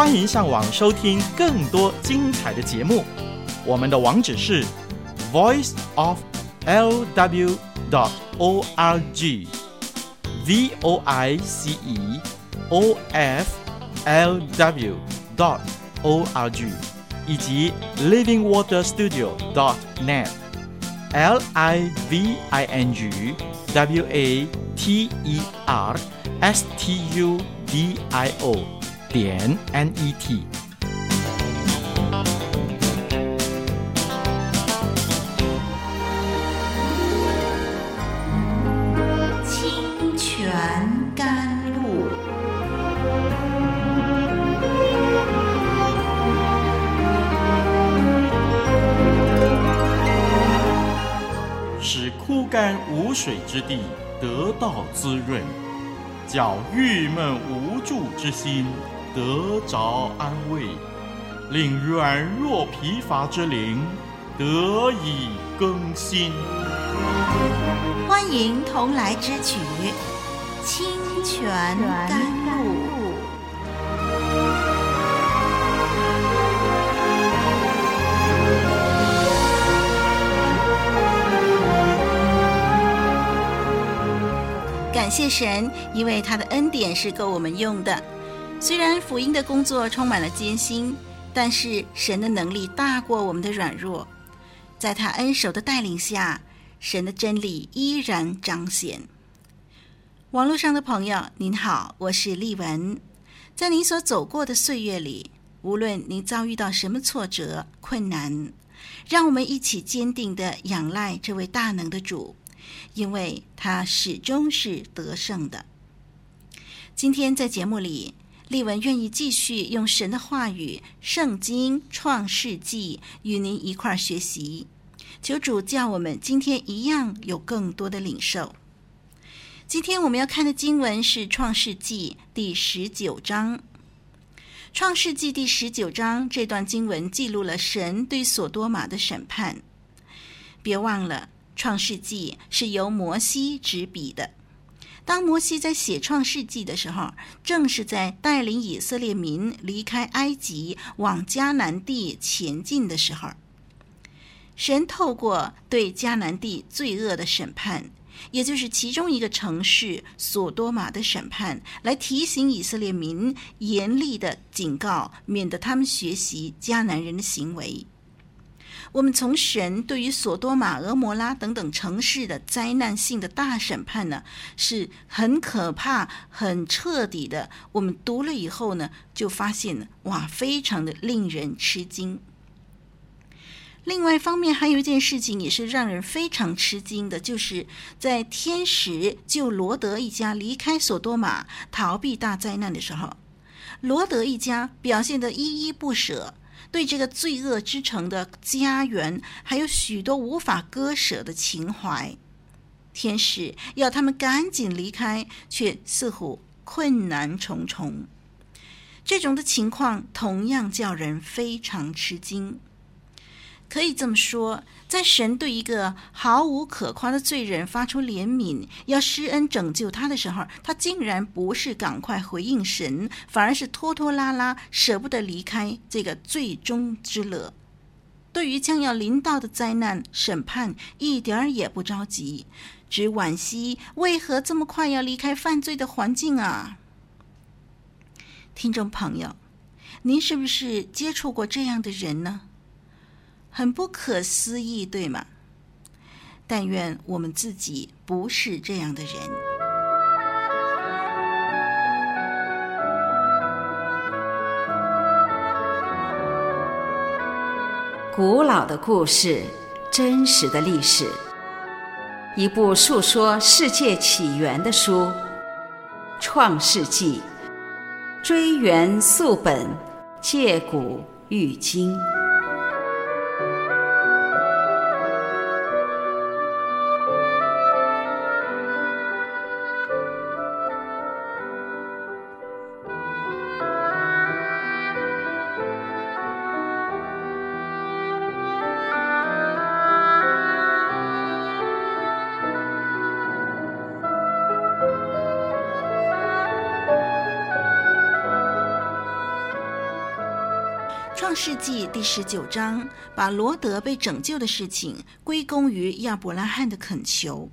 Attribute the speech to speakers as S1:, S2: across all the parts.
S1: 欢迎上网收听更多精彩的节目。我们的网址是 voice of l w dot o r g v o i c e o f l w dot o r g 以及 living water studio dot net l i v i n g w a t e r s t u d i o 点 n e t。
S2: 清泉甘露，
S1: 使枯干无水之地得到滋润，叫郁闷无助之心得着安慰，令软弱疲乏之灵得以更新。
S2: 欢迎同来之曲《清泉甘露》。感谢神，因为他的恩典是够我们用的。虽然福音的工作充满了艰辛，但是神的能力大过我们的软弱，在他恩手的带领下，神的真理依然彰显。网络上的朋友，您好，我是丽文。在您所走过的岁月里，无论您遭遇到什么挫折、困难，让我们一起坚定地仰赖这位大能的主，因为他始终是得胜的。今天在节目里，丽文愿意继续用神的话语《圣经创世纪》与您一块儿学习。求主叫我们今天一样有更多的领受。今天我们要看的经文是《创世纪》第十九章。《创世纪》第十九章这段经文记录了神对所多玛的审判。别忘了，《创世纪》是由摩西执笔的。当摩西在写《创世纪》的时候，正是在带领以色列民离开埃及往迦南地前进的时候。神透过对迦南地罪恶的审判，也就是其中一个城市所多玛的审判，来提醒以色列民严厉的警告，免得他们学习迦南人的行为。我们从神对于所多玛、俄摩拉等等城市的灾难性的大审判呢，是很可怕、很彻底的。我们读了以后呢，就发现哇，非常的令人吃惊。另外一方面，还有一件事情也是让人非常吃惊的，就是在天使救罗德一家离开所多玛、逃避大灾难的时候，罗德一家表现得依依不舍，对这个罪恶之城的家园还有许多无法割舍的情怀。天使要他们赶紧离开，却似乎困难重重。这种的情况同样叫人非常吃惊。可以这么说，在神对一个毫无可夸的罪人发出怜悯，要施恩拯救他的时候，他竟然不是赶快回应神，反而是拖拖拉拉，舍不得离开这个最终之乐。对于将要临到的灾难审判，一点儿也不着急，只惋惜为何这么快要离开犯罪的环境啊？听众朋友，您是不是接触过这样的人呢？很不可思议，对吗？但愿我们自己不是这样的人。
S3: 古老的故事，真实的历史，一部述说世界起源的书，《创世纪》，追源溯本，借古喻今。
S2: 世纪第十九章把罗德被拯救的事情归功于亚伯拉罕的恳求，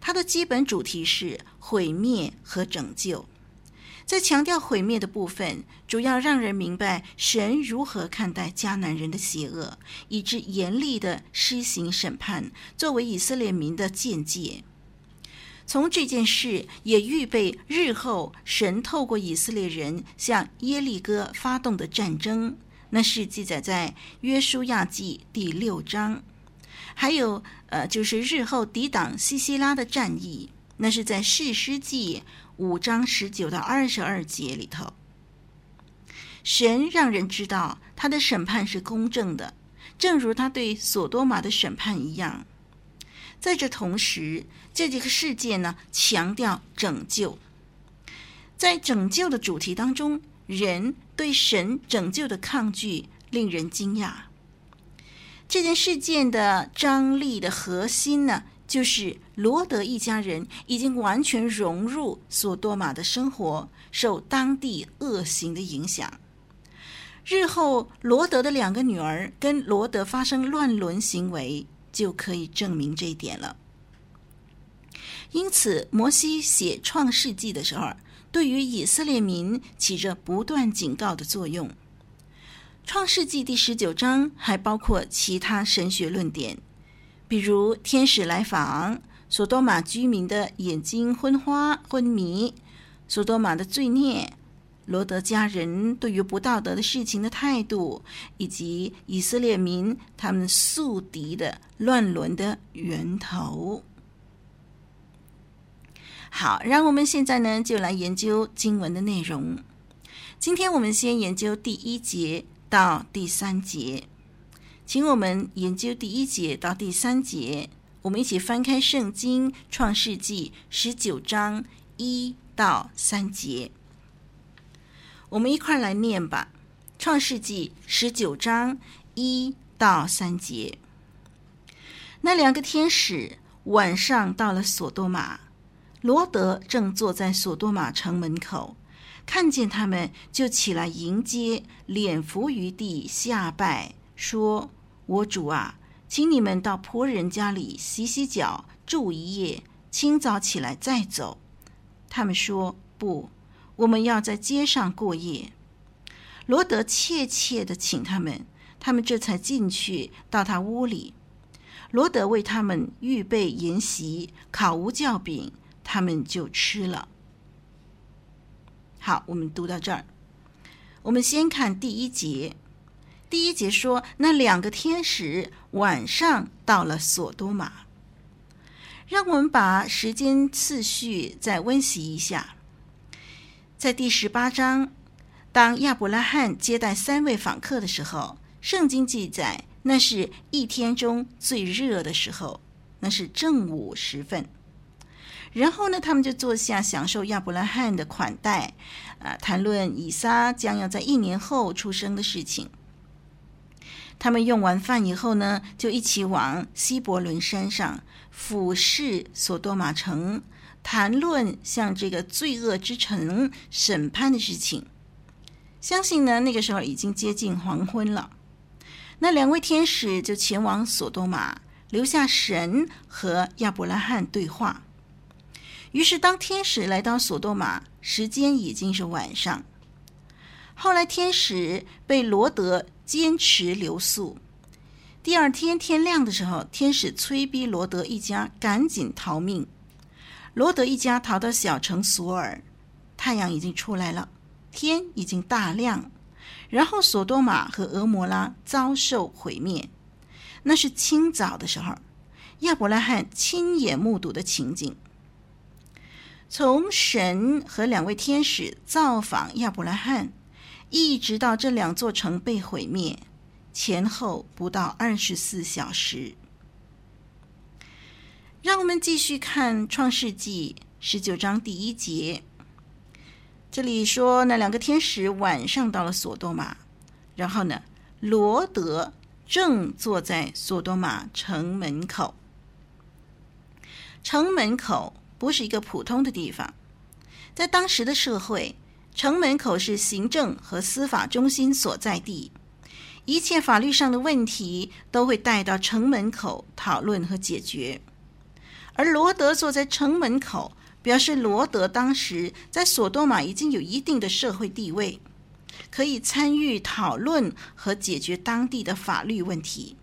S2: 它的基本主题是毁灭和拯救。在强调毁灭的部分，主要让人明白神如何看待迦南人的邪恶，以致严厉地施行审判，作为以色列民的鉴戒。从这件事也预备日后神透过以色列人向耶利哥发动的战争，那是记载在约书亚记第六章。还有，呃，就是日后抵挡西西拉的战役，那是在士师记。五章十九到二十二节里头，神让人知道他的审判是公正的，正如他对所多玛的审判一样。在这同时，这几个事件呢，强调拯救。在拯救的主题当中，人对神拯救的抗拒令人惊讶。这件事件的张力的核心呢，就是罗德一家人已经完全融入索多玛的生活，受当地恶行的影响。日后罗德的两个女儿跟罗德发生乱伦行为，就可以证明这一点了。因此，摩西写创世纪的时候，对于以色列民起着不断警告的作用。创世纪第十九章还包括其他神学论点。比如天使来访，索多玛居民的眼睛昏花昏迷，索多玛的罪孽，罗德家人对于不道德的事情的态度，以及以色列民他们宿敌的乱伦的源头。好，让我们现在呢就来研究经文的内容。今天我们先研究第一节到第三节。请我们研究第一节到第三节，我们一起翻开圣经《创世纪》十九章一到三节，我们一块来念吧。《创世纪》十九章一到三节，那两个天使晚上到了索多玛，罗德正坐在索多玛城门口，看见他们就起来迎接，脸伏于地下拜，说。我主啊，请你们到仆人家里洗洗脚，住一夜，清早起来再走。他们说不，我们要在街上过夜。罗德切切地请他们，他们这才进去到他屋里。罗德为他们预备筵席，烤无酵饼，他们就吃了。好，我们读到这儿，我们先看第一节。第一节说，那两个天使晚上到了索多玛。让我们把时间次序再温习一下。在第十八章，当亚伯拉罕接待三位访客的时候，圣经记载那是一天中最热的时候，那是正午时分。然后呢，他们就坐下享受亚伯拉罕的款待，啊，谈论以撒将要在一年后出生的事情。他们用完饭以后呢，就一起往希伯伦山上俯视索多玛城，谈论向这个罪恶之城审判的事情。相信呢，那个时候已经接近黄昏了。那两位天使就前往索多玛，留下神和亚伯拉罕对话。于是，当天使来到索多玛，时间已经是晚上。后来，天使被罗德坚持留宿。第二天天亮的时候，天使催逼罗德一家赶紧逃命。罗德一家逃到小城索尔，太阳已经出来了，天已经大亮。然后，索多玛和俄摩拉遭受毁灭。那是清早的时候，亚伯拉罕亲眼目睹的情景。从神和两位天使造访亚伯拉罕。一直到这两座城被毁灭，前后不到二十四小时。让我们继续看《创世纪》十九章第一节，这里说那两个天使晚上到了索多玛，然后呢，罗德正坐在索多玛城门口。城门口不是一个普通的地方，在当时的社会。城门口是行政和司法中心所在地，一切法律上的问题都会带到城门口讨论和解决。而罗德坐在城门口，表示罗德当时在索多玛已经有一定的社会地位，可以参与讨论和解决当地的法律问题。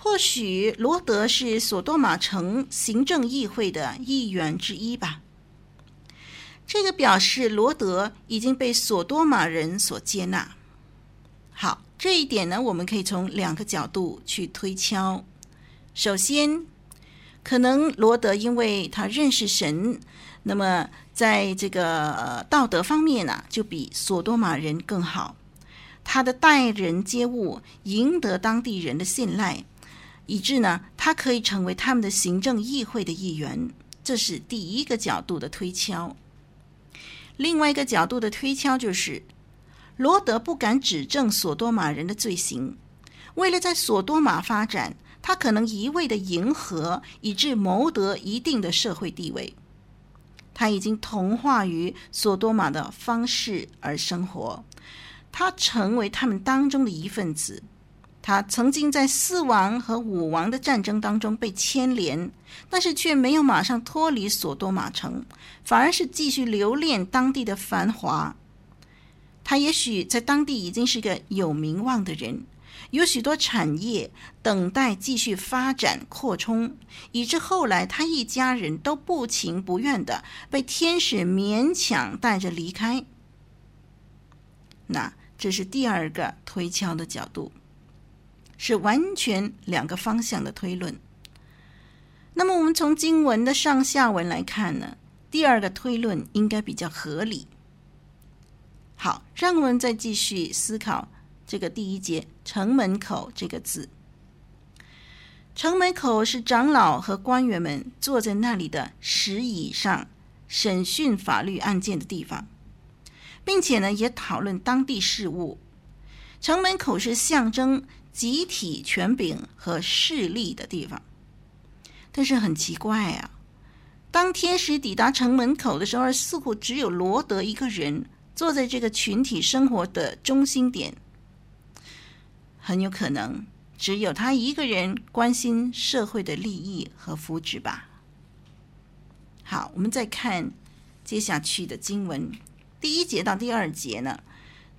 S2: 或许罗德是索多玛城行政议会的议员之一吧。这个表示罗德已经被索多玛人所接纳。好，这一点呢，我们可以从两个角度去推敲。首先，可能罗德因为他认识神，那么在这个道德方面呢，就比索多玛人更好。他的待人接物赢得当地人的信赖。以致呢，他可以成为他们的行政议会的议员，这是第一个角度的推敲。另外一个角度的推敲就是，罗德不敢指证索多玛人的罪行，为了在索多玛发展，他可能一味的迎合，以致谋得一定的社会地位。他已经同化于索多玛的方式而生活，他成为他们当中的一份子。他曾经在四王和五王的战争当中被牵连，但是却没有马上脱离索多玛城，反而是继续留恋当地的繁华。他也许在当地已经是个有名望的人，有许多产业等待继续发展扩充，以致后来他一家人都不情不愿的被天使勉强带着离开。那这是第二个推敲的角度。是完全两个方向的推论。那么，我们从经文的上下文来看呢，第二个推论应该比较合理。好，让我们再继续思考这个第一节“城门口”这个字。城门口是长老和官员们坐在那里的石椅上审讯法律案件的地方，并且呢，也讨论当地事务。城门口是象征。集体权柄和势力的地方，但是很奇怪啊！当天使抵达城门口的时候，似乎只有罗德一个人坐在这个群体生活的中心点。很有可能只有他一个人关心社会的利益和福祉吧。好，我们再看接下去的经文，第一节到第二节呢，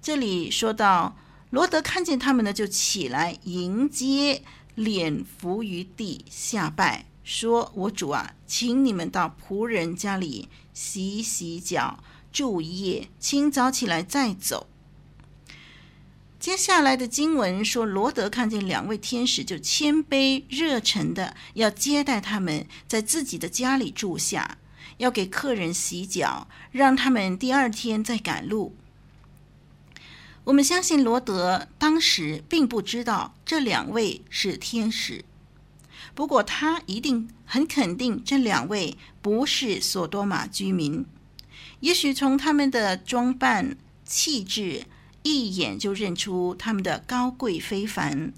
S2: 这里说到。罗德看见他们呢，就起来迎接，脸伏于地下拜，说：“我主啊，请你们到仆人家里洗洗脚，住一夜，清早起来再走。”接下来的经文说，罗德看见两位天使，就谦卑热忱的要接待他们，在自己的家里住下，要给客人洗脚，让他们第二天再赶路。我们相信罗德当时并不知道这两位是天使，不过他一定很肯定这两位不是索多玛居民。也许从他们的装扮、气质，一眼就认出他们的高贵非凡，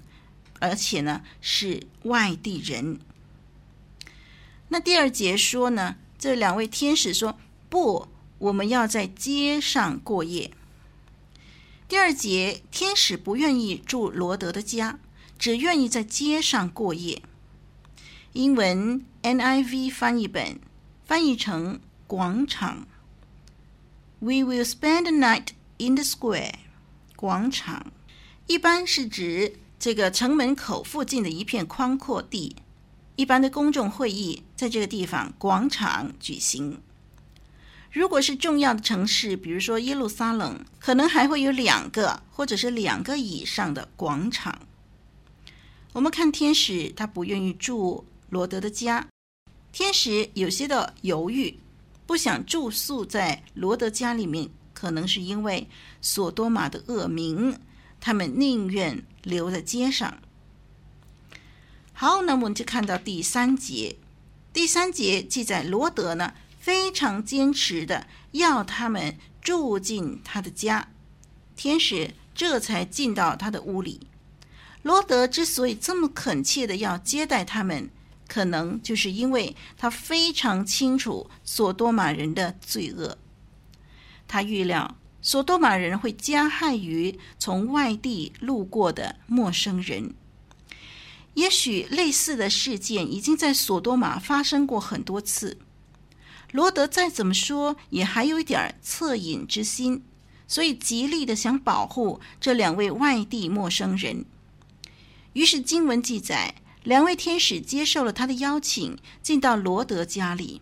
S2: 而且呢是外地人。那第二节说呢，这两位天使说：“不，我们要在街上过夜。”第二节，天使不愿意住罗德的家，只愿意在街上过夜。英文 NIV 翻译本翻译成“广场”。We will spend the night in the square。广场一般是指这个城门口附近的一片宽阔地，一般的公众会议在这个地方广场举行。如果是重要的城市，比如说耶路撒冷，可能还会有两个或者是两个以上的广场。我们看天使，他不愿意住罗德的家。天使有些的犹豫，不想住宿在罗德家里面，可能是因为索多玛的恶名，他们宁愿留在街上。好，那我们就看到第三节。第三节记载罗德呢，非常坚持的要他们住进他的家，天使这才进到他的屋里。罗德之所以这么恳切的要接待他们，可能就是因为他非常清楚索多玛人的罪恶。他预料索多玛人会加害于从外地路过的陌生人。也许类似的事件已经在索多玛发生过很多次。罗德再怎么说也还有一点恻隐之心，所以极力的想保护这两位外地陌生人。于是经文记载，两位天使接受了他的邀请，进到罗德家里。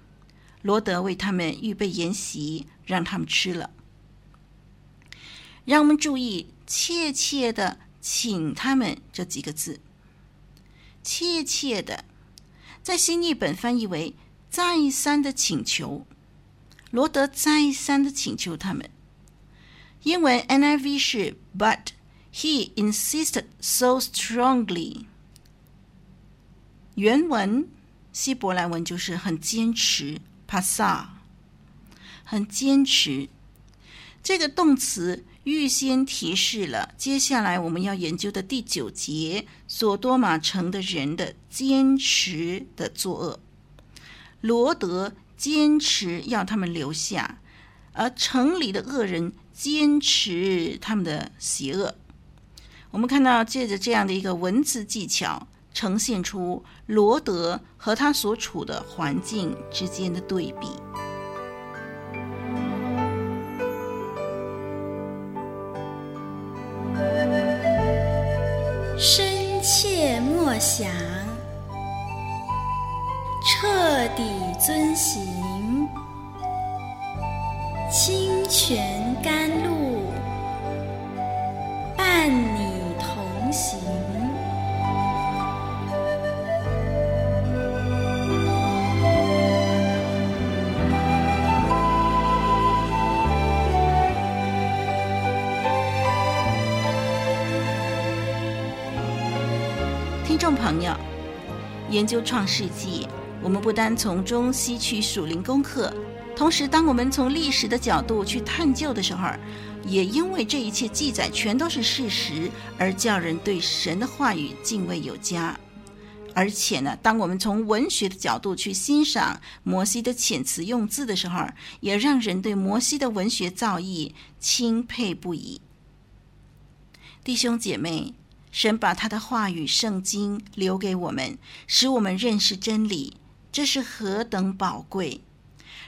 S2: 罗德为他们预备筵席，让他们吃了。让我们注意“切切的请他们”这几个字，“切切的”在新译本翻译为“再三的请求”。罗德再三的请求他们。英文 NIV 是 “But”。He insisted so strongly。原文希伯来文就是很坚持，pasa，很坚持。这个动词预先提示了接下来我们要研究的第九节，索多玛城的人的坚持的作恶。罗德坚持要他们留下，而城里的恶人坚持他们的邪恶。我们看到，借着这样的一个文字技巧，呈现出罗德和他所处的环境之间的对比。
S4: 深切默想，遵行，清泉甘露，伴你同。行，
S2: 听众朋友，研究创世纪，我们不单从中吸取属灵功课，同时，当我们从历史的角度去探究的时候，也因为这一切记载全都是事实，而叫人对神的话语敬畏有加。而且呢，当我们从文学的角度去欣赏摩西的遣词用字的时候，也让人对摩西的文学造诣钦佩不已。弟兄姐妹，神把他的话语圣经留给我们，使我们认识真理，这是何等宝贵！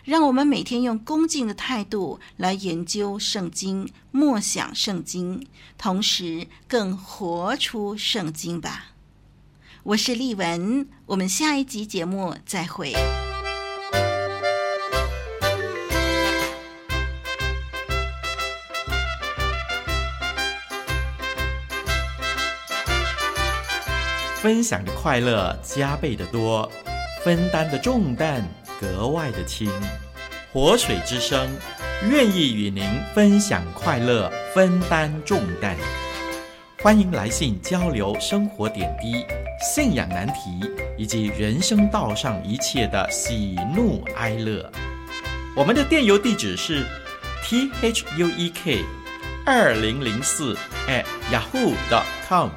S2: 让我们每天用恭敬的态度来研究圣经、默想圣经，同时更活出圣经吧。我是丽文，我们下一集节目再会。
S1: 分享的快乐加倍的多，分担的重担格外的轻，活水之声愿意与您分享快乐，分担重担。欢迎来信交流生活点滴、信仰难题以及人生道上一切的喜怒哀乐。我们的电邮地址是 t h u e k 二零零四 at yahoo dot com。